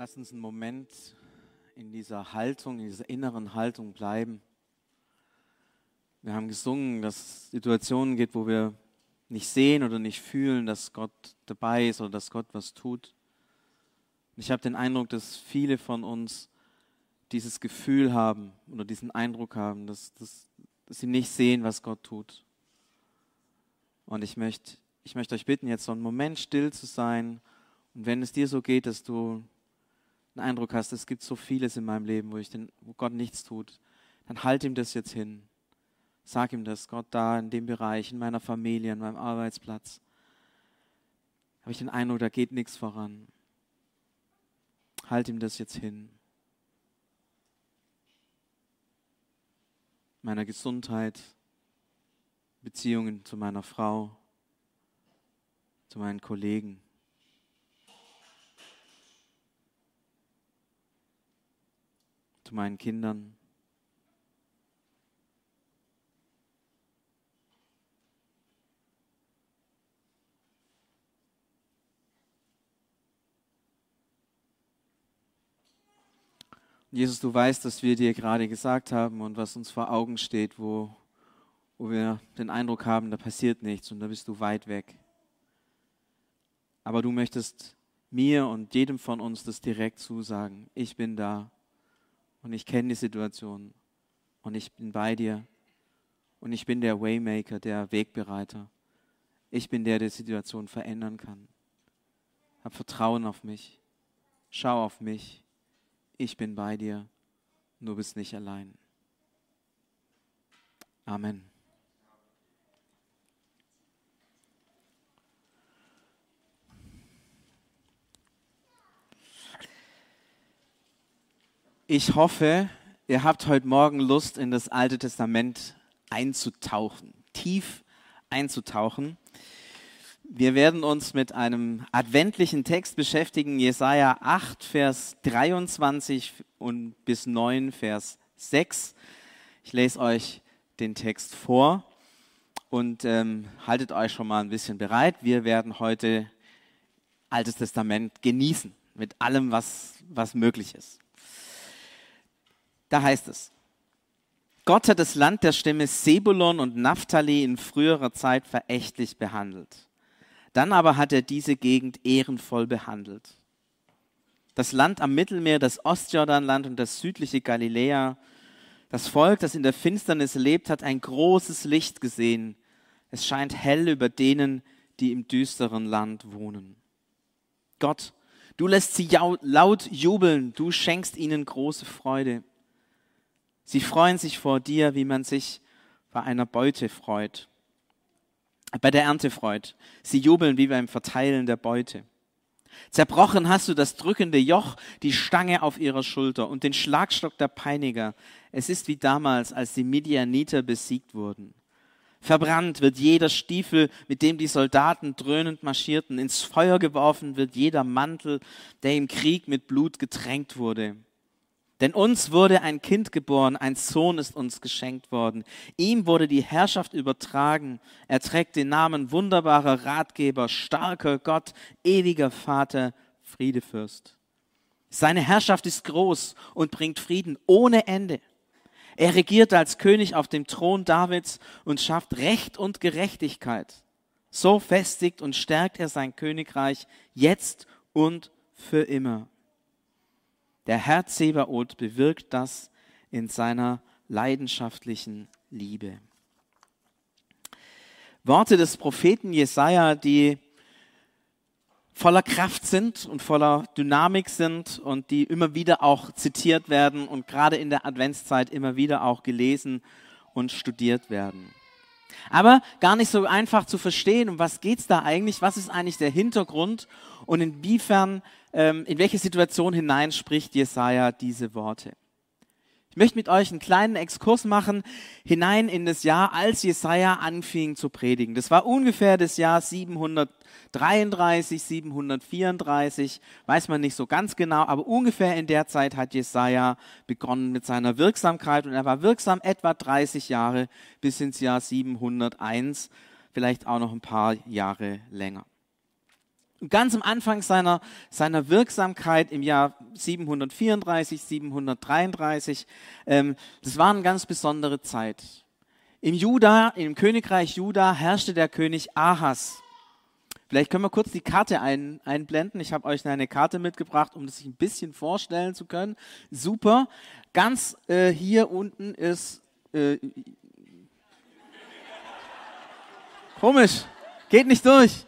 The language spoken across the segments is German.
Lass uns einen Moment in dieser Haltung, in dieser inneren Haltung bleiben. Wir haben gesungen, dass es Situationen gibt, wo wir nicht sehen oder nicht fühlen, dass Gott dabei ist oder dass Gott was tut. Und ich habe den Eindruck, dass viele von uns dieses Gefühl haben oder diesen Eindruck haben, dass, dass, dass sie nicht sehen, was Gott tut. Und ich möchte, ich möchte euch bitten, jetzt so einen Moment still zu sein. Und wenn es dir so geht, dass du einen Eindruck hast, es gibt so vieles in meinem Leben, wo, ich den, wo Gott nichts tut, dann halt ihm das jetzt hin. Sag ihm das, Gott, da in dem Bereich, in meiner Familie, in meinem Arbeitsplatz, habe ich den Eindruck, da geht nichts voran. Halt ihm das jetzt hin. Meiner Gesundheit, Beziehungen zu meiner Frau, zu meinen Kollegen. Zu meinen Kindern. Jesus, du weißt, dass wir dir gerade gesagt haben und was uns vor Augen steht, wo, wo wir den Eindruck haben, da passiert nichts und da bist du weit weg. Aber du möchtest mir und jedem von uns das direkt zusagen. Ich bin da und ich kenne die Situation und ich bin bei dir und ich bin der Waymaker, der Wegbereiter. Ich bin der, der die Situation verändern kann. Hab Vertrauen auf mich. Schau auf mich ich bin bei dir, du bist nicht allein. Amen. Ich hoffe, ihr habt heute Morgen Lust, in das Alte Testament einzutauchen, tief einzutauchen. Wir werden uns mit einem adventlichen Text beschäftigen, Jesaja 8, Vers 23 und bis 9, Vers 6. Ich lese euch den Text vor und ähm, haltet euch schon mal ein bisschen bereit. Wir werden heute Altes Testament genießen mit allem, was, was möglich ist. Da heißt es, Gott hat das Land der Stämme Sebulon und Naphtali in früherer Zeit verächtlich behandelt. Dann aber hat er diese Gegend ehrenvoll behandelt. Das Land am Mittelmeer, das Ostjordanland und das südliche Galiläa, das Volk, das in der Finsternis lebt, hat ein großes Licht gesehen. Es scheint hell über denen, die im düsteren Land wohnen. Gott, du lässt sie laut jubeln, du schenkst ihnen große Freude. Sie freuen sich vor dir, wie man sich bei einer Beute freut bei der Ernte freut. Sie jubeln wie beim Verteilen der Beute. Zerbrochen hast du das drückende Joch, die Stange auf ihrer Schulter und den Schlagstock der Peiniger. Es ist wie damals, als die Midianiter besiegt wurden. Verbrannt wird jeder Stiefel, mit dem die Soldaten dröhnend marschierten. Ins Feuer geworfen wird jeder Mantel, der im Krieg mit Blut getränkt wurde. Denn uns wurde ein Kind geboren, ein Sohn ist uns geschenkt worden. Ihm wurde die Herrschaft übertragen. Er trägt den Namen wunderbarer Ratgeber, starker Gott, ewiger Vater, Friedefürst. Seine Herrschaft ist groß und bringt Frieden ohne Ende. Er regiert als König auf dem Thron Davids und schafft Recht und Gerechtigkeit. So festigt und stärkt er sein Königreich jetzt und für immer. Der Herr Zebaoth bewirkt das in seiner leidenschaftlichen Liebe. Worte des Propheten Jesaja, die voller Kraft sind und voller Dynamik sind und die immer wieder auch zitiert werden und gerade in der Adventszeit immer wieder auch gelesen und studiert werden. Aber gar nicht so einfach zu verstehen, um was geht's da eigentlich, was ist eigentlich der Hintergrund und inwiefern, in welche Situation hinein spricht Jesaja diese Worte. Ich möchte mit euch einen kleinen Exkurs machen hinein in das Jahr, als Jesaja anfing zu predigen. Das war ungefähr das Jahr 733, 734, weiß man nicht so ganz genau, aber ungefähr in der Zeit hat Jesaja begonnen mit seiner Wirksamkeit und er war wirksam etwa 30 Jahre bis ins Jahr 701, vielleicht auch noch ein paar Jahre länger. Ganz am Anfang seiner, seiner Wirksamkeit im Jahr 734, 733, ähm, das war eine ganz besondere Zeit. Im Juda, im Königreich Juda herrschte der König Ahas. Vielleicht können wir kurz die Karte ein, einblenden. Ich habe euch eine Karte mitgebracht, um das sich ein bisschen vorstellen zu können. Super. Ganz äh, hier unten ist äh, komisch, geht nicht durch.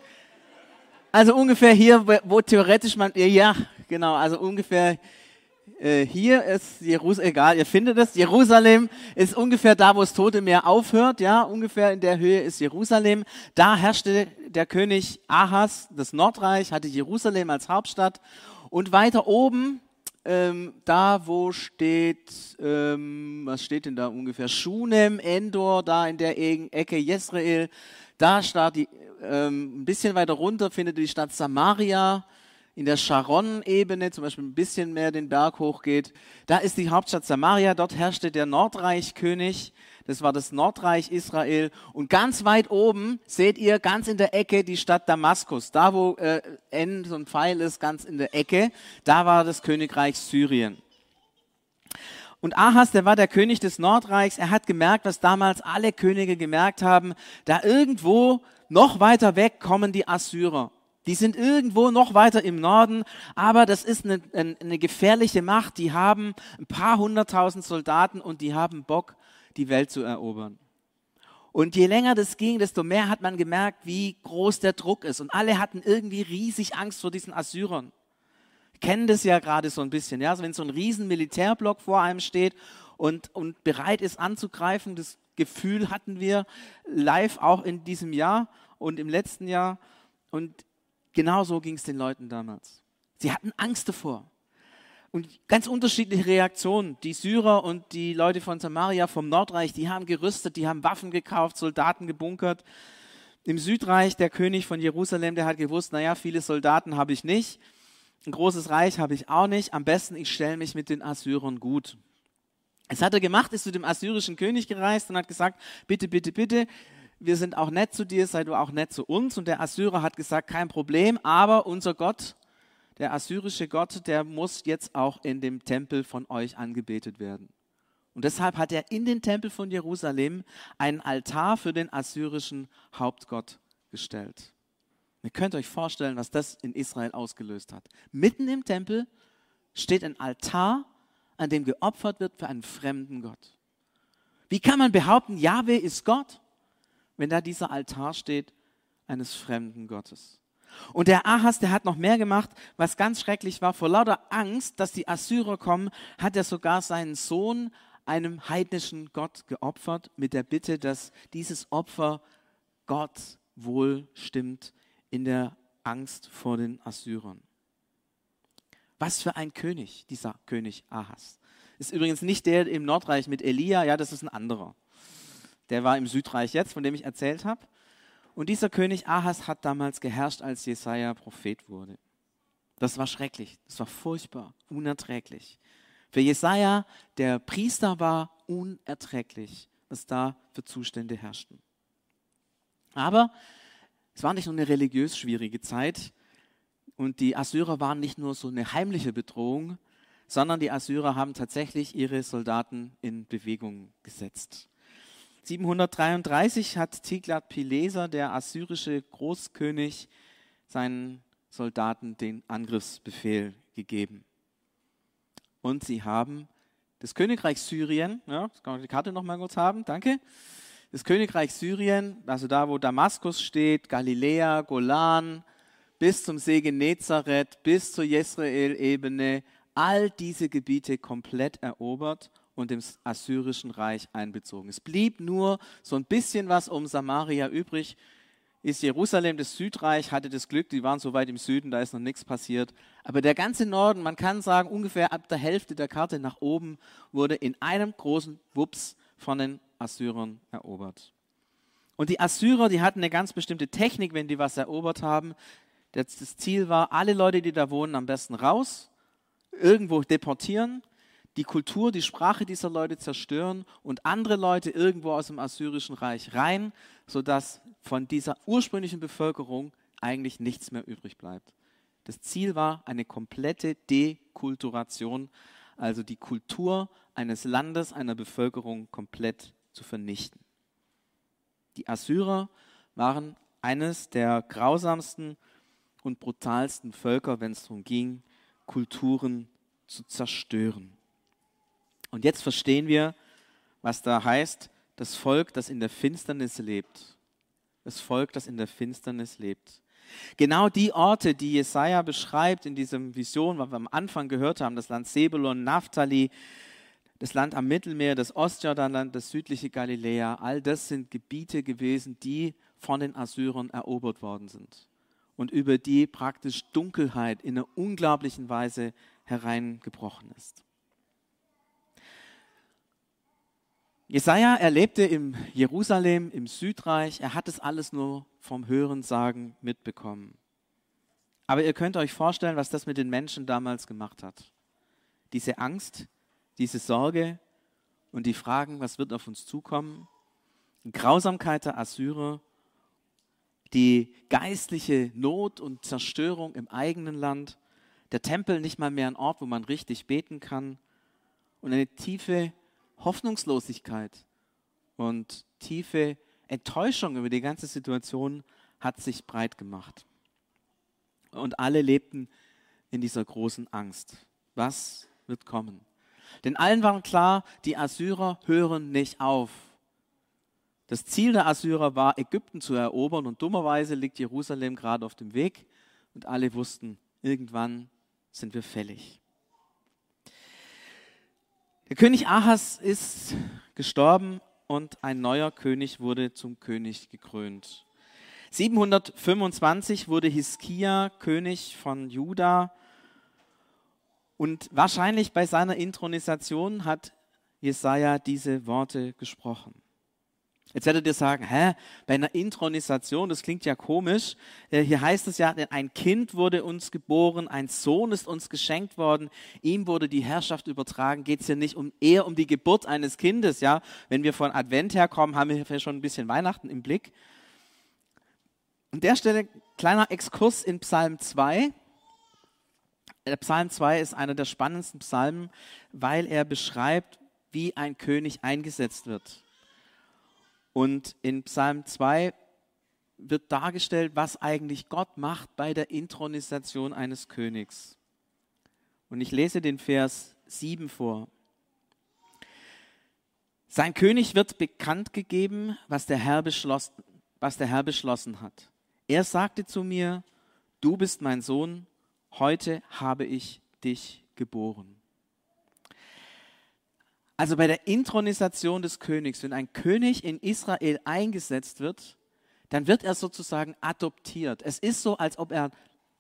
Also ungefähr hier, wo theoretisch man, ja, genau, also ungefähr äh, hier ist Jerusalem, egal, ihr findet es, Jerusalem ist ungefähr da, wo das Tote Meer aufhört, ja, ungefähr in der Höhe ist Jerusalem. Da herrschte der König Ahas, das Nordreich, hatte Jerusalem als Hauptstadt. Und weiter oben, ähm, da wo steht, ähm, was steht denn da ungefähr, Shunem, Endor, da in der Ecke Jezreel, da steht die, ähm, ein bisschen weiter runter findet die Stadt Samaria, in der Sharon-Ebene, zum Beispiel ein bisschen mehr den Berg hochgeht, da ist die Hauptstadt Samaria, dort herrschte der Nordreichkönig, das war das Nordreich Israel. Und ganz weit oben seht ihr ganz in der Ecke die Stadt Damaskus. Da, wo äh, N so ein Pfeil ist, ganz in der Ecke, da war das Königreich Syrien. Und Ahas, der war der König des Nordreichs. Er hat gemerkt, was damals alle Könige gemerkt haben. Da irgendwo noch weiter weg kommen die Assyrer. Die sind irgendwo noch weiter im Norden, aber das ist eine, eine, gefährliche Macht. Die haben ein paar hunderttausend Soldaten und die haben Bock, die Welt zu erobern. Und je länger das ging, desto mehr hat man gemerkt, wie groß der Druck ist. Und alle hatten irgendwie riesig Angst vor diesen Assyrern. Kennen das ja gerade so ein bisschen, ja, also wenn so ein riesen Militärblock vor einem steht und, und bereit ist anzugreifen, das Gefühl hatten wir live auch in diesem Jahr und im letzten Jahr. Und Genau so ging es den Leuten damals. Sie hatten Angst davor. Und ganz unterschiedliche Reaktionen. Die Syrer und die Leute von Samaria vom Nordreich, die haben gerüstet, die haben Waffen gekauft, Soldaten gebunkert. Im Südreich, der König von Jerusalem, der hat gewusst, naja, viele Soldaten habe ich nicht. Ein großes Reich habe ich auch nicht. Am besten, ich stelle mich mit den Assyrern gut. Es hat er gemacht, ist zu dem assyrischen König gereist und hat gesagt, bitte, bitte, bitte, wir sind auch nett zu dir, sei du auch nett zu uns. Und der Assyrer hat gesagt, kein Problem, aber unser Gott, der assyrische Gott, der muss jetzt auch in dem Tempel von euch angebetet werden. Und deshalb hat er in den Tempel von Jerusalem einen Altar für den assyrischen Hauptgott gestellt. Ihr könnt euch vorstellen, was das in Israel ausgelöst hat. Mitten im Tempel steht ein Altar, an dem geopfert wird für einen fremden Gott. Wie kann man behaupten, Yahweh ist Gott? wenn da dieser Altar steht eines fremden Gottes. Und der Ahas, der hat noch mehr gemacht, was ganz schrecklich war. Vor lauter Angst, dass die Assyrer kommen, hat er sogar seinen Sohn einem heidnischen Gott geopfert, mit der Bitte, dass dieses Opfer Gott wohl stimmt in der Angst vor den Assyrern. Was für ein König, dieser König Ahas. Ist übrigens nicht der im Nordreich mit Elia, ja, das ist ein anderer. Der war im Südreich jetzt, von dem ich erzählt habe. Und dieser König Ahas hat damals geherrscht, als Jesaja Prophet wurde. Das war schrecklich, das war furchtbar, unerträglich. Für Jesaja, der Priester war, unerträglich, was da für Zustände herrschten. Aber es war nicht nur eine religiös schwierige Zeit und die Assyrer waren nicht nur so eine heimliche Bedrohung, sondern die Assyrer haben tatsächlich ihre Soldaten in Bewegung gesetzt. 733 hat Tiglat-Pileser, der assyrische Großkönig, seinen Soldaten den Angriffsbefehl gegeben. Und sie haben das Königreich Syrien, ja, das kann man die Karte noch mal kurz haben, danke. Das Königreich Syrien, also da, wo Damaskus steht, Galiläa, Golan, bis zum See Genezareth, bis zur Jezreel-Ebene, all diese Gebiete komplett erobert und dem assyrischen Reich einbezogen. Es blieb nur so ein bisschen was um Samaria übrig. Ist Jerusalem, das Südreich, hatte das Glück, die waren so weit im Süden, da ist noch nichts passiert. Aber der ganze Norden, man kann sagen, ungefähr ab der Hälfte der Karte nach oben, wurde in einem großen Wups von den Assyrern erobert. Und die Assyrer, die hatten eine ganz bestimmte Technik, wenn die was erobert haben. Das Ziel war, alle Leute, die da wohnen, am besten raus, irgendwo deportieren die Kultur, die Sprache dieser Leute zerstören und andere Leute irgendwo aus dem assyrischen Reich rein, sodass von dieser ursprünglichen Bevölkerung eigentlich nichts mehr übrig bleibt. Das Ziel war eine komplette Dekulturation, also die Kultur eines Landes, einer Bevölkerung komplett zu vernichten. Die Assyrer waren eines der grausamsten und brutalsten Völker, wenn es darum ging, Kulturen zu zerstören. Und jetzt verstehen wir, was da heißt, das Volk, das in der Finsternis lebt. Das Volk, das in der Finsternis lebt. Genau die Orte, die Jesaja beschreibt in diesem Vision, was wir am Anfang gehört haben, das Land Sebulon, Naphtali, das Land am Mittelmeer, das Ostjordanland, das südliche Galiläa, all das sind Gebiete gewesen, die von den Assyrern erobert worden sind und über die praktisch Dunkelheit in einer unglaublichen Weise hereingebrochen ist. Jesaja erlebte im Jerusalem, im Südreich, er hat es alles nur vom Hörensagen mitbekommen. Aber ihr könnt euch vorstellen, was das mit den Menschen damals gemacht hat. Diese Angst, diese Sorge und die Fragen, was wird auf uns zukommen, die Grausamkeit der Assyrer, die geistliche Not und Zerstörung im eigenen Land, der Tempel nicht mal mehr ein Ort, wo man richtig beten kann und eine tiefe Hoffnungslosigkeit und tiefe Enttäuschung über die ganze Situation hat sich breit gemacht. Und alle lebten in dieser großen Angst. Was wird kommen? Denn allen war klar, die Assyrer hören nicht auf. Das Ziel der Assyrer war, Ägypten zu erobern und dummerweise liegt Jerusalem gerade auf dem Weg und alle wussten, irgendwann sind wir fällig. Der König Ahas ist gestorben und ein neuer König wurde zum König gekrönt. 725 wurde Hiskia König von Juda und wahrscheinlich bei seiner Intronisation hat Jesaja diese Worte gesprochen. Jetzt werdet ihr sagen, hä, bei einer Intronisation, das klingt ja komisch. Äh, hier heißt es ja, ein Kind wurde uns geboren, ein Sohn ist uns geschenkt worden, ihm wurde die Herrschaft übertragen. Geht es hier nicht um, eher um die Geburt eines Kindes, ja? Wenn wir von Advent herkommen, haben wir hier schon ein bisschen Weihnachten im Blick. An der Stelle kleiner Exkurs in Psalm 2. Der Psalm 2 ist einer der spannendsten Psalmen, weil er beschreibt, wie ein König eingesetzt wird. Und in Psalm 2 wird dargestellt, was eigentlich Gott macht bei der Intronisation eines Königs. Und ich lese den Vers 7 vor. Sein König wird bekannt gegeben, was der Herr beschlossen, was der Herr beschlossen hat. Er sagte zu mir, du bist mein Sohn, heute habe ich dich geboren. Also bei der Intronisation des Königs, wenn ein König in Israel eingesetzt wird, dann wird er sozusagen adoptiert. Es ist so, als ob er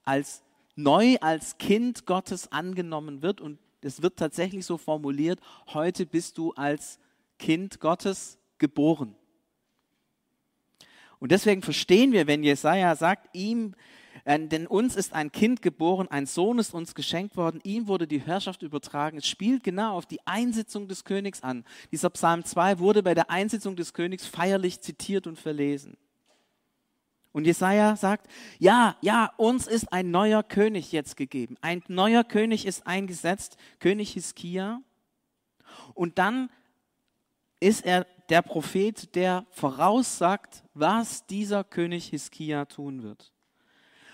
als neu als Kind Gottes angenommen wird und es wird tatsächlich so formuliert, heute bist du als Kind Gottes geboren. Und deswegen verstehen wir, wenn Jesaja sagt, ihm denn uns ist ein Kind geboren, ein Sohn ist uns geschenkt worden, ihm wurde die Herrschaft übertragen. Es spielt genau auf die Einsitzung des Königs an. Dieser Psalm 2 wurde bei der Einsitzung des Königs feierlich zitiert und verlesen. Und Jesaja sagt, ja, ja, uns ist ein neuer König jetzt gegeben. Ein neuer König ist eingesetzt, König Hiskia. Und dann ist er der Prophet, der voraussagt, was dieser König Hiskia tun wird.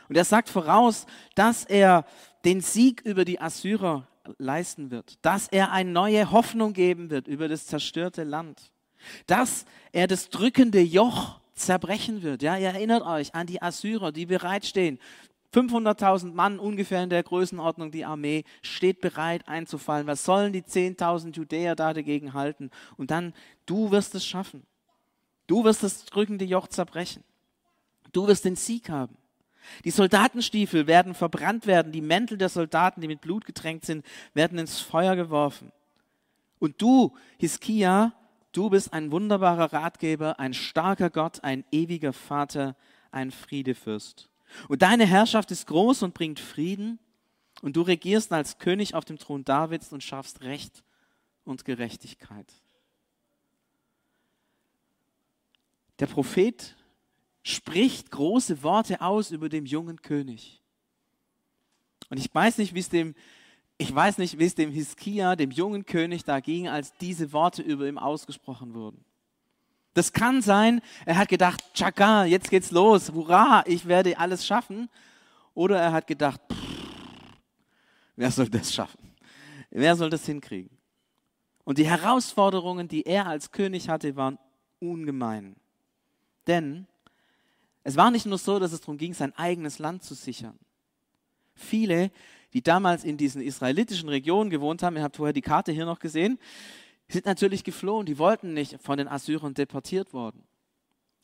Und er sagt voraus, dass er den Sieg über die Assyrer leisten wird, dass er eine neue Hoffnung geben wird über das zerstörte Land, dass er das drückende Joch zerbrechen wird. Ja, ihr erinnert euch an die Assyrer, die bereitstehen. 500.000 Mann ungefähr in der Größenordnung, die Armee steht bereit einzufallen. Was sollen die 10.000 Judäer da dagegen halten? Und dann, du wirst es schaffen. Du wirst das drückende Joch zerbrechen. Du wirst den Sieg haben. Die Soldatenstiefel werden verbrannt werden, die Mäntel der Soldaten, die mit Blut getränkt sind, werden ins Feuer geworfen. Und du, Hiskia, du bist ein wunderbarer Ratgeber, ein starker Gott, ein ewiger Vater, ein Friedefürst. Und deine Herrschaft ist groß und bringt Frieden, und du regierst als König auf dem Thron Davids und schaffst Recht und Gerechtigkeit. Der Prophet spricht große Worte aus über dem jungen König. Und ich weiß nicht, wie es dem, ich weiß nicht, wie es dem Hiskia, dem jungen König, da ging, als diese Worte über ihm ausgesprochen wurden. Das kann sein, er hat gedacht, Chaka, jetzt geht's los, hurra, ich werde alles schaffen. Oder er hat gedacht, wer soll das schaffen? Wer soll das hinkriegen? Und die Herausforderungen, die er als König hatte, waren ungemein. Denn es war nicht nur so, dass es darum ging, sein eigenes Land zu sichern. Viele, die damals in diesen israelitischen Regionen gewohnt haben, ihr habt vorher die Karte hier noch gesehen, sind natürlich geflohen. Die wollten nicht von den Assyrern deportiert worden.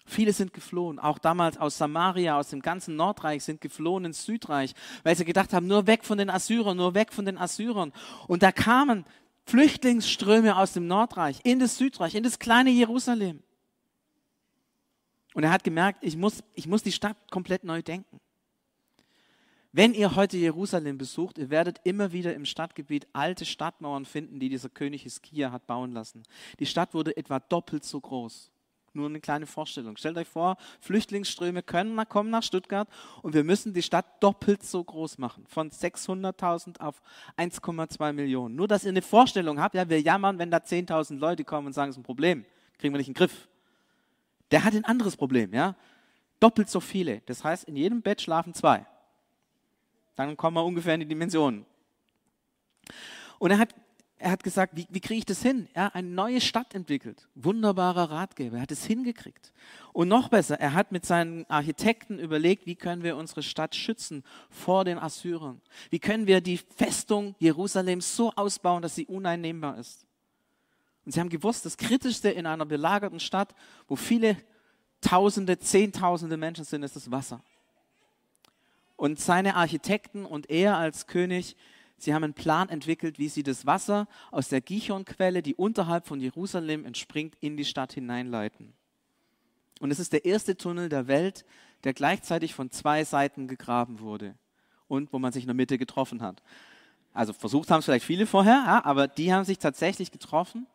Viele sind geflohen, auch damals aus Samaria, aus dem ganzen Nordreich sind geflohen ins Südreich, weil sie gedacht haben, nur weg von den Assyrern, nur weg von den Assyrern. Und da kamen Flüchtlingsströme aus dem Nordreich in das Südreich, in das kleine Jerusalem. Und er hat gemerkt, ich muss, ich muss die Stadt komplett neu denken. Wenn ihr heute Jerusalem besucht, ihr werdet immer wieder im Stadtgebiet alte Stadtmauern finden, die dieser König Hiskia hat bauen lassen. Die Stadt wurde etwa doppelt so groß. Nur eine kleine Vorstellung. Stellt euch vor, Flüchtlingsströme können kommen nach Stuttgart und wir müssen die Stadt doppelt so groß machen. Von 600.000 auf 1,2 Millionen. Nur, dass ihr eine Vorstellung habt, ja, wir jammern, wenn da 10.000 Leute kommen und sagen, es ist ein Problem. Kriegen wir nicht in den Griff. Der hat ein anderes Problem, ja. Doppelt so viele. Das heißt, in jedem Bett schlafen zwei. Dann kommen wir ungefähr in die Dimensionen. Und er hat, er hat gesagt, wie, wie kriege ich das hin? Hat eine neue Stadt entwickelt. Wunderbarer Ratgeber. Er hat es hingekriegt. Und noch besser, er hat mit seinen Architekten überlegt, wie können wir unsere Stadt schützen vor den Assyrern? Wie können wir die Festung Jerusalems so ausbauen, dass sie uneinnehmbar ist? Und sie haben gewusst, das Kritischste in einer belagerten Stadt, wo viele Tausende, Zehntausende Menschen sind, ist das Wasser. Und seine Architekten und er als König, sie haben einen Plan entwickelt, wie sie das Wasser aus der Gichonquelle, die unterhalb von Jerusalem entspringt, in die Stadt hineinleiten. Und es ist der erste Tunnel der Welt, der gleichzeitig von zwei Seiten gegraben wurde und wo man sich in der Mitte getroffen hat. Also versucht haben es vielleicht viele vorher, ja, aber die haben sich tatsächlich getroffen.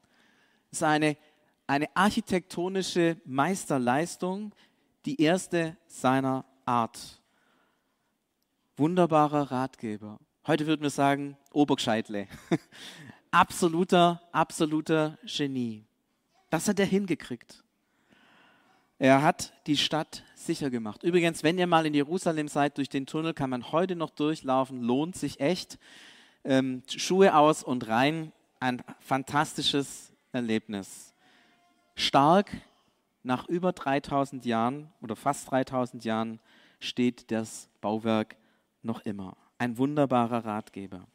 Ist eine, eine architektonische Meisterleistung, die erste seiner Art wunderbarer Ratgeber. Heute würden wir sagen, Obergescheitle. absoluter, absoluter Genie. Das hat er hingekriegt. Er hat die Stadt sicher gemacht. Übrigens, wenn ihr mal in Jerusalem seid, durch den Tunnel kann man heute noch durchlaufen, lohnt sich echt. Ähm, Schuhe aus und rein, ein fantastisches Erlebnis. Stark, nach über 3000 Jahren oder fast 3000 Jahren steht das Bauwerk noch immer. Ein wunderbarer Ratgeber.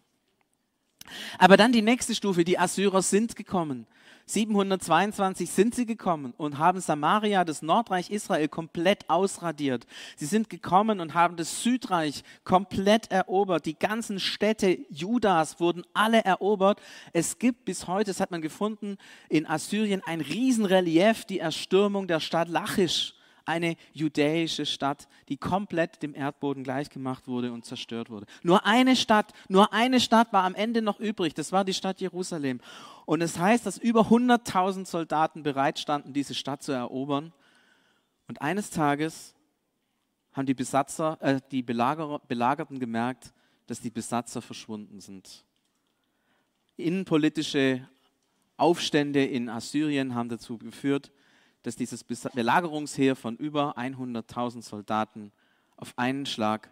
Aber dann die nächste Stufe, die Assyrer sind gekommen. 722 sind sie gekommen und haben Samaria, das Nordreich Israel, komplett ausradiert. Sie sind gekommen und haben das Südreich komplett erobert. Die ganzen Städte Judas wurden alle erobert. Es gibt bis heute, das hat man gefunden, in Assyrien ein Riesenrelief, die Erstürmung der Stadt Lachisch eine judäische Stadt, die komplett dem Erdboden gleichgemacht wurde und zerstört wurde. Nur eine Stadt, nur eine Stadt war am Ende noch übrig, das war die Stadt Jerusalem. Und es heißt, dass über 100.000 Soldaten bereit standen, diese Stadt zu erobern. Und eines Tages haben die Besatzer, äh, die Belagerer, Belagerten gemerkt, dass die Besatzer verschwunden sind. Innenpolitische Aufstände in Assyrien haben dazu geführt, dass dieses Belagerungsheer von über 100.000 Soldaten auf einen Schlag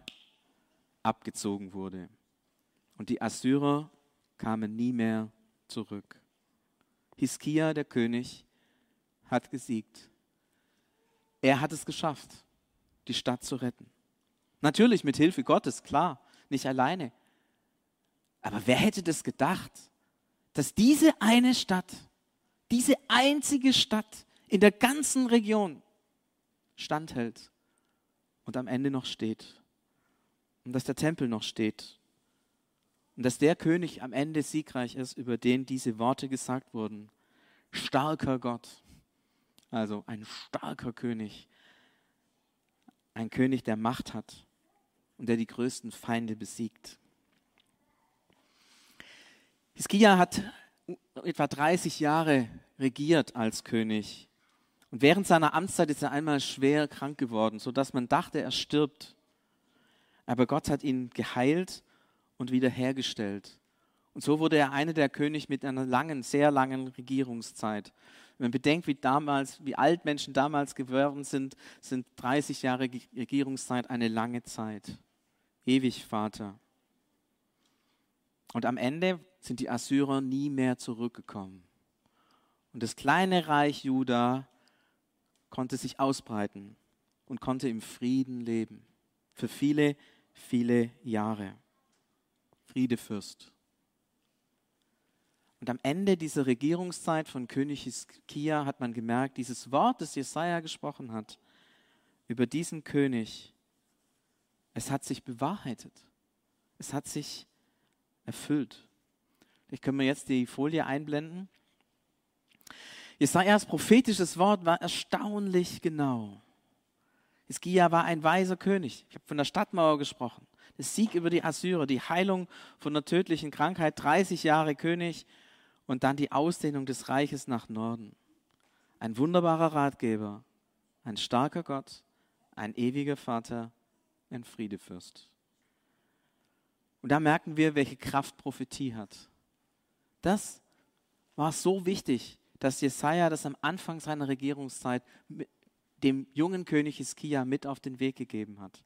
abgezogen wurde. Und die Assyrer kamen nie mehr zurück. Hiskia, der König, hat gesiegt. Er hat es geschafft, die Stadt zu retten. Natürlich mit Hilfe Gottes, klar, nicht alleine. Aber wer hätte das gedacht, dass diese eine Stadt, diese einzige Stadt in der ganzen Region standhält und am Ende noch steht. Und dass der Tempel noch steht. Und dass der König am Ende siegreich ist, über den diese Worte gesagt wurden. Starker Gott. Also ein starker König. Ein König, der Macht hat und der die größten Feinde besiegt. Hiskia hat etwa 30 Jahre regiert als König Und während seiner Amtszeit ist er einmal schwer krank geworden, sodass man dachte, er stirbt. Aber Gott hat ihn geheilt und wiederhergestellt. Und so wurde er einer der König mit einer langen, sehr langen Regierungszeit. Wenn man bedenkt, wie damals, wie alt Menschen damals geworden sind, sind 30 Jahre Regierungszeit eine lange Zeit. Ewig Vater. Und am Ende sind die Assyrer nie mehr zurückgekommen. Und das kleine Reich Juda konnte sich ausbreiten und konnte im Frieden leben. Für viele, viele Jahre. Friedefürst. Und am Ende dieser Regierungszeit von König Hiskia hat man gemerkt, dieses Wort, das Jesaja gesprochen hat, über diesen König, es hat sich bewahrheitet. Es hat sich erfüllt. Ich kann mir jetzt die Folie einblenden. Jesajas prophetisches Wort war erstaunlich genau. Hiskia war ein weiser König. Ich habe von der Stadtmauer gesprochen. Der Sieg über die Assyrer, die Heilung von einer tödlichen Krankheit, 30 Jahre König und dann die Ausdehnung des Reiches nach Norden. Ein wunderbarer Ratgeber, ein starker Gott, ein ewiger Vater, ein Friedefürst. Und da merken wir, welche Kraft Prophetie hat. Das war so wichtig, dass Jesaja das am Anfang seiner Regierungszeit dem jungen König Hiskia mit auf den Weg gegeben hat.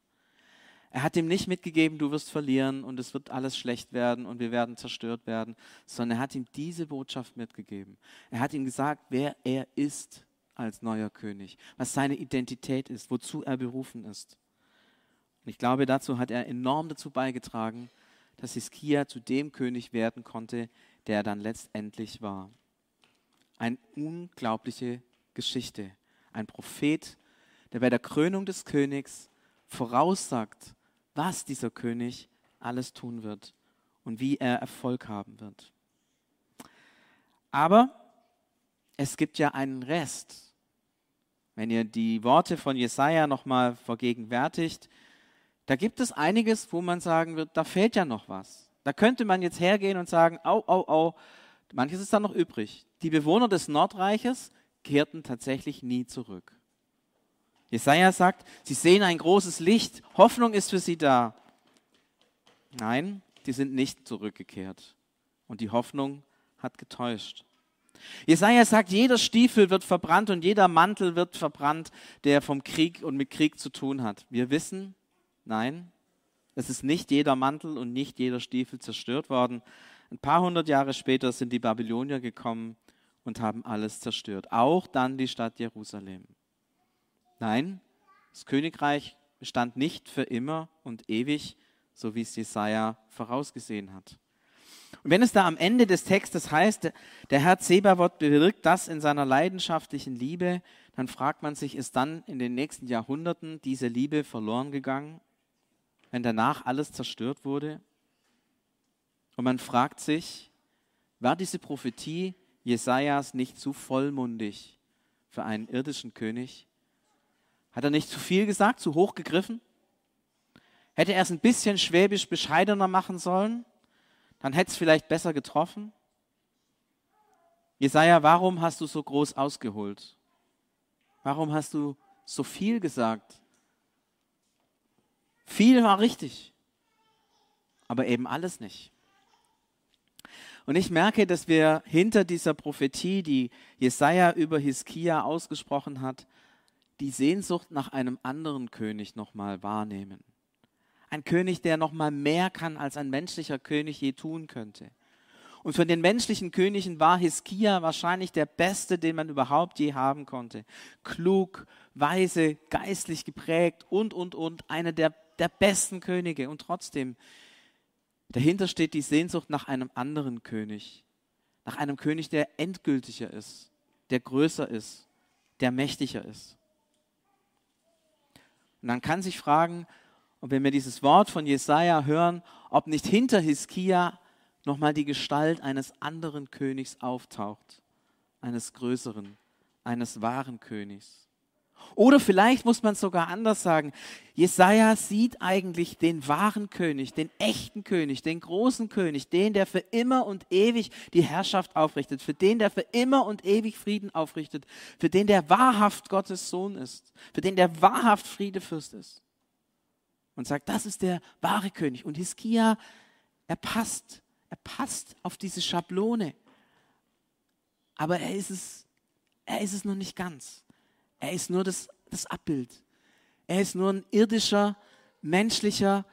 Er hat ihm nicht mitgegeben, du wirst verlieren und es wird alles schlecht werden und wir werden zerstört werden, sondern er hat ihm diese Botschaft mitgegeben. Er hat ihm gesagt, wer er ist als neuer König, was seine Identität ist, wozu er berufen ist. Und ich glaube, dazu hat er enorm dazu beigetragen, dass Hiskia zu dem König werden konnte, der er dann letztendlich war. Eine unglaubliche Geschichte. Ein Prophet, der bei der Krönung des Königs voraussagt, was dieser König alles tun wird und wie er Erfolg haben wird. Aber es gibt ja einen Rest. Wenn ihr die Worte von Jesaja nochmal vergegenwärtigt, da gibt es einiges, wo man sagen wird, da fehlt ja noch was. Da könnte man jetzt hergehen und sagen, au, au, au, manches ist da noch übrig. Die Bewohner des Nordreiches kehrten tatsächlich nie zurück. Jesaja sagt, sie sehen ein großes Licht, Hoffnung ist für sie da. Nein, die sind nicht zurückgekehrt. Und die Hoffnung hat getäuscht. Jesaja sagt, jeder Stiefel wird verbrannt und jeder Mantel wird verbrannt, der vom Krieg und mit Krieg zu tun hat. Wir wissen, nein, es ist nicht jeder Mantel und nicht jeder Stiefel zerstört worden. Ein paar hundert Jahre später sind die Babylonier gekommen und haben alles zerstört. Auch dann die Stadt Jerusalem. Nein, das Königreich bestand nicht für immer und ewig, so wie es Jesaja vorausgesehen hat. Und wenn es da am Ende des Textes heißt, der Herr Zebawoth bewirkt das in seiner leidenschaftlichen Liebe, dann fragt man sich, ist dann in den nächsten Jahrhunderten diese Liebe verloren gegangen, wenn danach alles zerstört wurde? Und man fragt sich, war diese Prophetie Jesajas nicht zu vollmundig für einen irdischen König? Hat er nicht zu viel gesagt, zu hoch gegriffen? Hätte er es ein bisschen schwäbisch bescheidener machen sollen? Dann hätte es vielleicht besser getroffen. Jesaja, warum hast du so groß ausgeholt? Warum hast du so viel gesagt? Viel war richtig, aber eben alles nicht. Und ich merke, dass wir hinter dieser Prophetie, die Jesaja über Hiskia ausgesprochen hat, die Sehnsucht nach einem anderen König nochmal wahrnehmen. Ein König, der nochmal mehr kann, als ein menschlicher König je tun könnte. Und von den menschlichen Königen war Hiskia wahrscheinlich der beste, den man überhaupt je haben konnte. Klug, weise, geistlich geprägt und, und, und. Einer der, der besten Könige. Und trotzdem, dahinter steht die Sehnsucht nach einem anderen König. Nach einem König, der endgültiger ist, der größer ist, der mächtiger ist. Und dann kann sich fragen, ob wenn wir dieses Wort von Jesaja hören, ob nicht hinter Hiskia nochmal die Gestalt eines anderen Königs auftaucht, eines größeren, eines wahren Königs. Oder vielleicht muss man sogar anders sagen, Jesaja sieht eigentlich den wahren König, den echten König, den großen König, den, der für immer und ewig die Herrschaft aufrichtet, für den, der für immer und ewig Frieden aufrichtet, für den, der wahrhaft Gottes Sohn ist, für den, der wahrhaft Friedefürst ist. Und sagt, das ist der wahre König. Und Hiskia, er passt, er passt auf diese Schablone. Aber er ist es, er ist es noch nicht ganz. Er ist nur das, das Abbild. Er ist nur ein irdischer, menschlicher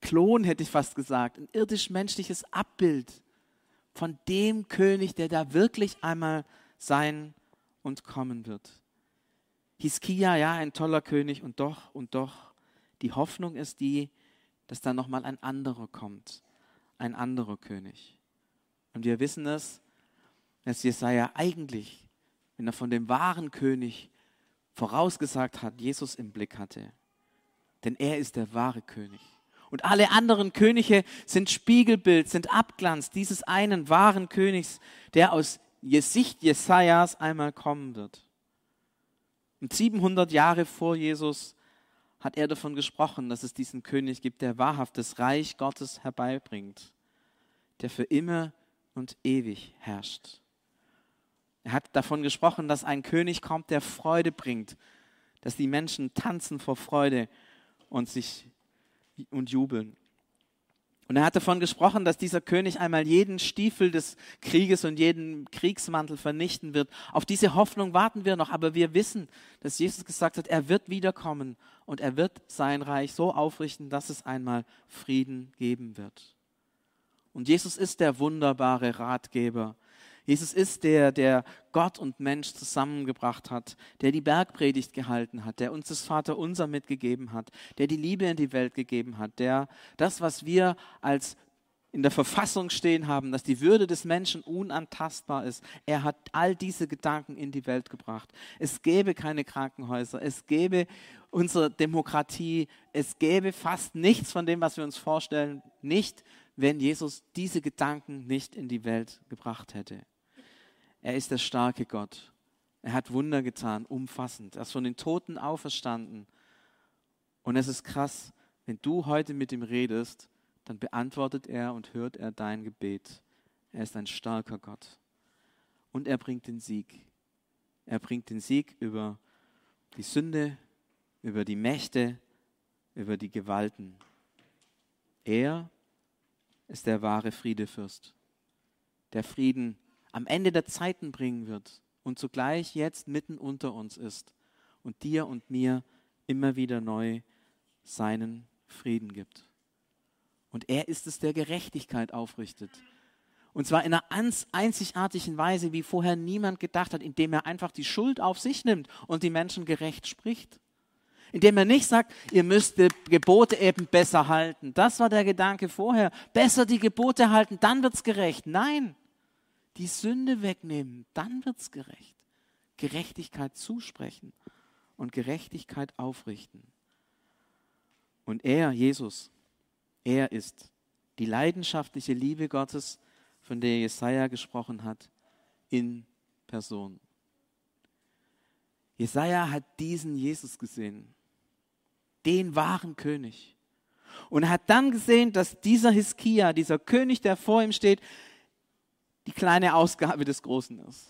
Klon, hätte ich fast gesagt. Ein irdisch-menschliches Abbild von dem König, der da wirklich einmal sein und kommen wird. Hiskia, ja, ein toller König und doch, und doch, die Hoffnung ist die, dass da nochmal ein anderer kommt, ein anderer König. Und wir wissen es, dass Jesaja eigentlich wenn er von dem wahren König vorausgesagt hat, Jesus im Blick hatte. Denn er ist der wahre König. Und alle anderen Könige sind Spiegelbild, sind Abglanz dieses einen wahren Königs, der aus Sicht Jesajas einmal kommen wird. Und 700 Jahre vor Jesus hat er davon gesprochen, dass es diesen König gibt, der wahrhaft das Reich Gottes herbeibringt, der für immer und ewig herrscht. Er hat davon gesprochen, dass ein König kommt, der Freude bringt, dass die Menschen tanzen vor Freude und sich und jubeln. Und er hat davon gesprochen, dass dieser König einmal jeden Stiefel des Krieges und jeden Kriegsmantel vernichten wird. Auf diese Hoffnung warten wir noch, aber wir wissen, dass Jesus gesagt hat, er wird wiederkommen und er wird sein Reich so aufrichten, dass es einmal Frieden geben wird. Und Jesus ist der wunderbare Ratgeber, Jesus ist der, der Gott und Mensch zusammengebracht hat, der die Bergpredigt gehalten hat, der uns das Vaterunser mitgegeben hat, der die Liebe in die Welt gegeben hat, der das, was wir als in der Verfassung stehen haben, dass die Würde des Menschen unantastbar ist. Er hat all diese Gedanken in die Welt gebracht. Es gäbe keine Krankenhäuser, es gäbe unsere Demokratie, es gäbe fast nichts von dem, was wir uns vorstellen, nicht, wenn Jesus diese Gedanken nicht in die Welt gebracht hätte. Er ist der starke Gott. Er hat Wunder getan, umfassend. Er ist von den Toten auferstanden. Und es ist krass, wenn du heute mit ihm redest, dann beantwortet er und hört er dein Gebet. Er ist ein starker Gott. Und er bringt den Sieg. Er bringt den Sieg über die Sünde, über die Mächte, über die Gewalten. Er ist der wahre Friedefürst. Der Frieden am Ende der Zeiten bringen wird und zugleich jetzt mitten unter uns ist und dir und mir immer wieder neu seinen Frieden gibt. Und er ist es, der Gerechtigkeit aufrichtet. Und zwar in einer einzigartigen Weise, wie vorher niemand gedacht hat, indem er einfach die Schuld auf sich nimmt und die Menschen gerecht spricht. Indem er nicht sagt, ihr müsst die Gebote eben besser halten. Das war der Gedanke vorher. Besser die Gebote halten, dann wird es gerecht. Nein, die Sünde wegnehmen, dann wird es gerecht. Gerechtigkeit zusprechen und Gerechtigkeit aufrichten. Und er, Jesus, er ist die leidenschaftliche Liebe Gottes, von der Jesaja gesprochen hat, in Person. Jesaja hat diesen Jesus gesehen, den wahren König. Und er hat dann gesehen, dass dieser Hiskia, dieser König, der vor ihm steht, die kleine Ausgabe des Großen ist.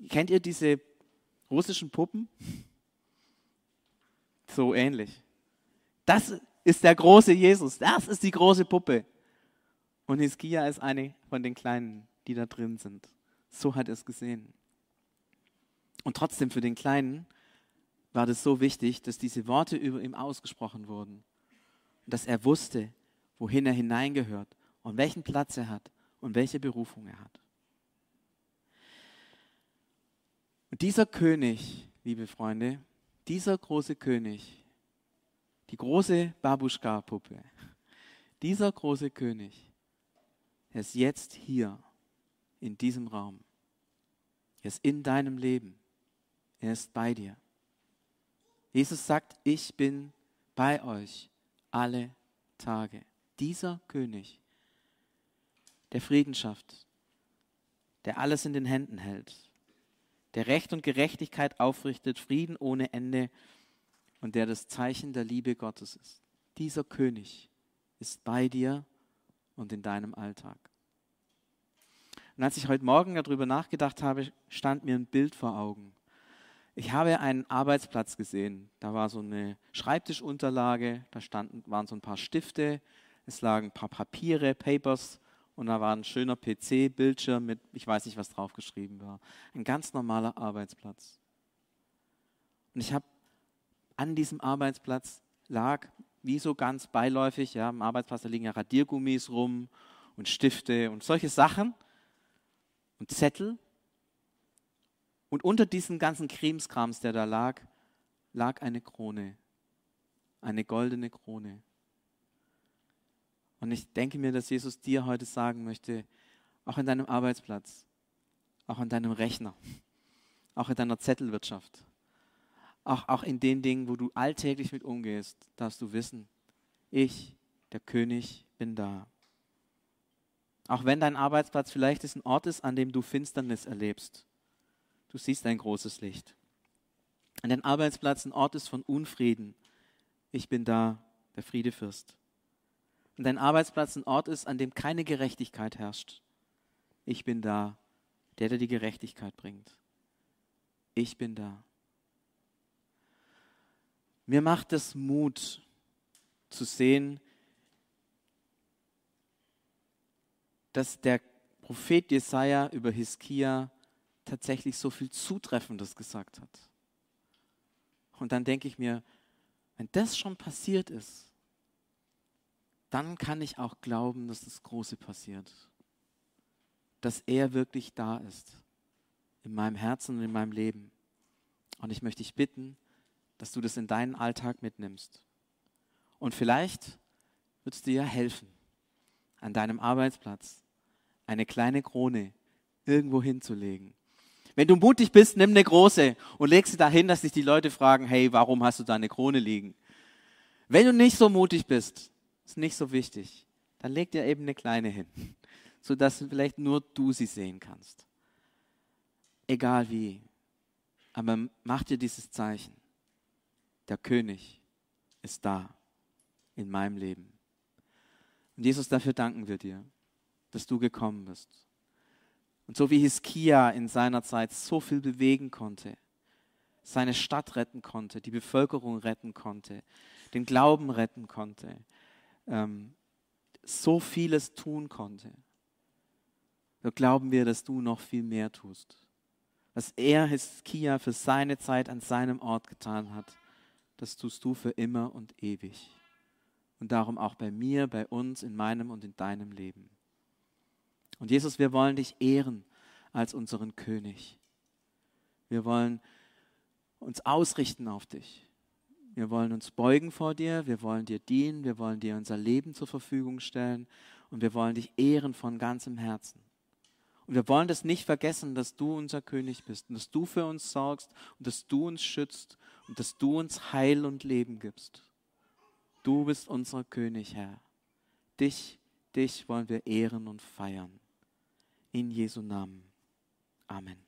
Kennt ihr diese russischen Puppen? So ähnlich. Das ist der große Jesus. Das ist die große Puppe. Und Hiskia ist eine von den Kleinen, die da drin sind. So hat er es gesehen. Und trotzdem für den Kleinen war das so wichtig, dass diese Worte über ihm ausgesprochen wurden. Dass er wusste, wohin er hineingehört und welchen Platz er hat und welche Berufung er hat. Und dieser König, liebe Freunde, dieser große König, die große Babuschka-Puppe, dieser große König, er ist jetzt hier in diesem Raum. Er ist in deinem Leben. Er ist bei dir. Jesus sagt, ich bin bei euch alle Tage. Dieser König der Frieden schafft, der alles in den Händen hält, der Recht und Gerechtigkeit aufrichtet, Frieden ohne Ende und der das Zeichen der Liebe Gottes ist. Dieser König ist bei dir und in deinem Alltag. Und als ich heute Morgen darüber nachgedacht habe, stand mir ein Bild vor Augen. Ich habe einen Arbeitsplatz gesehen. Da war so eine Schreibtischunterlage, da standen, waren so ein paar Stifte, es lagen ein paar Papiere, Papers und da war ein schöner PC, Bildschirm mit, ich weiß nicht, was draufgeschrieben war. Ein ganz normaler Arbeitsplatz. Und ich habe an diesem Arbeitsplatz lag, wie so ganz beiläufig, ja, am Arbeitsplatz, da liegen ja Radiergummis rum und Stifte und solche Sachen und Zettel. Und unter diesen ganzen Cremeskrams, der da lag, lag eine Krone, eine goldene Krone. Und ich denke mir, dass Jesus dir heute sagen möchte, auch in deinem Arbeitsplatz, auch in deinem Rechner, auch in deiner Zettelwirtschaft, auch, auch in den Dingen, wo du alltäglich mit umgehst, darfst du wissen, ich, der König, bin da. Auch wenn dein Arbeitsplatz vielleicht ein Ort ist, an dem du Finsternis erlebst. Du siehst ein großes Licht. An dein Arbeitsplatz ein Ort ist von Unfrieden. Ich bin da, der Friedefürst. Und dein Arbeitsplatz ein Ort ist, an dem keine Gerechtigkeit herrscht. Ich bin da, der, der die Gerechtigkeit bringt. Ich bin da. Mir macht es Mut zu sehen, dass der Prophet Jesaja über Hiskia tatsächlich so viel Zutreffendes gesagt hat. Und dann denke ich mir, wenn das schon passiert ist, dann kann ich auch glauben, dass das Große passiert. Dass er wirklich da ist. In meinem Herzen und in meinem Leben. Und ich möchte dich bitten, dass du das in deinen Alltag mitnimmst. Und vielleicht wird es dir ja helfen, an deinem Arbeitsplatz eine kleine Krone irgendwo hinzulegen. Wenn du mutig bist, nimm eine große und leg sie dahin, dass sich die Leute fragen, hey, warum hast du da eine Krone liegen? Wenn du nicht so mutig bist, ist nicht so wichtig, dann leg dir eben eine kleine hin, sodass vielleicht nur du sie sehen kannst. Egal wie. Aber mach dir dieses Zeichen der König ist da in meinem Leben. Und Jesus, dafür danken wir dir, dass du gekommen bist. Und so wie Hiskia in seiner Zeit so viel bewegen konnte, seine Stadt retten konnte, die Bevölkerung retten konnte, den Glauben retten konnte, ähm, so vieles tun konnte, so glauben wir, dass du noch viel mehr tust. Was er, Hiskia, für seine Zeit an seinem Ort getan hat, das tust du für immer und ewig. Und darum auch bei mir, bei uns, in meinem und in deinem Leben. Und Jesus, wir wollen dich ehren als unseren König. Wir wollen uns ausrichten auf dich. Wir wollen uns beugen vor dir, wir wollen dir dienen, wir wollen dir unser Leben zur Verfügung stellen und wir wollen dich ehren von ganzem Herzen. Und wir wollen das nicht vergessen, dass du unser König bist und dass du für uns sorgst und dass du uns schützt und dass du uns Heil und Leben gibst. Du bist unser König, Herr. Dich, dich wollen wir ehren und feiern. In Jesu Namen. Amen.